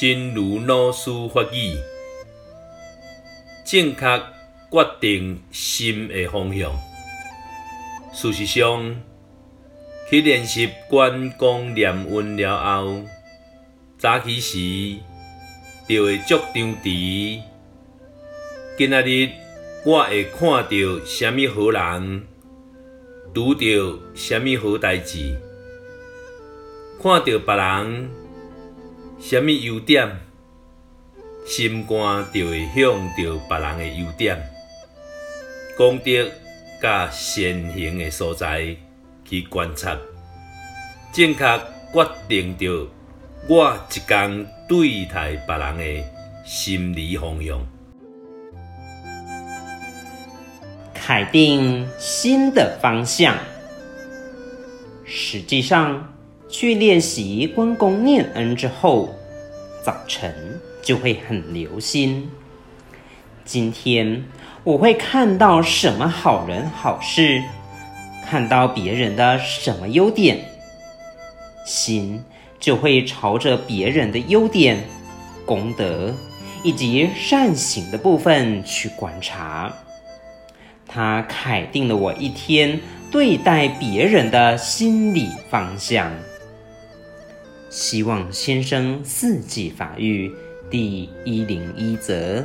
真如老师法语，正确决定心的方向。事实上，去练习关公念恩了后，早起时就会足张弛。今仔日我会看到什么好人，拄到什么好代志，看到别人。什么优点，心肝就会向着别人的优点、功德、甲善行的所在去观察，正确决定着我一天对待别人的心理方向，凯定新的方向。实际上。去练习关公念恩之后，早晨就会很留心。今天我会看到什么好人好事，看到别人的什么优点，心就会朝着别人的优点、功德以及善行的部分去观察。他凯定了我一天对待别人的心理方向。希望先生四季法育第一零一则。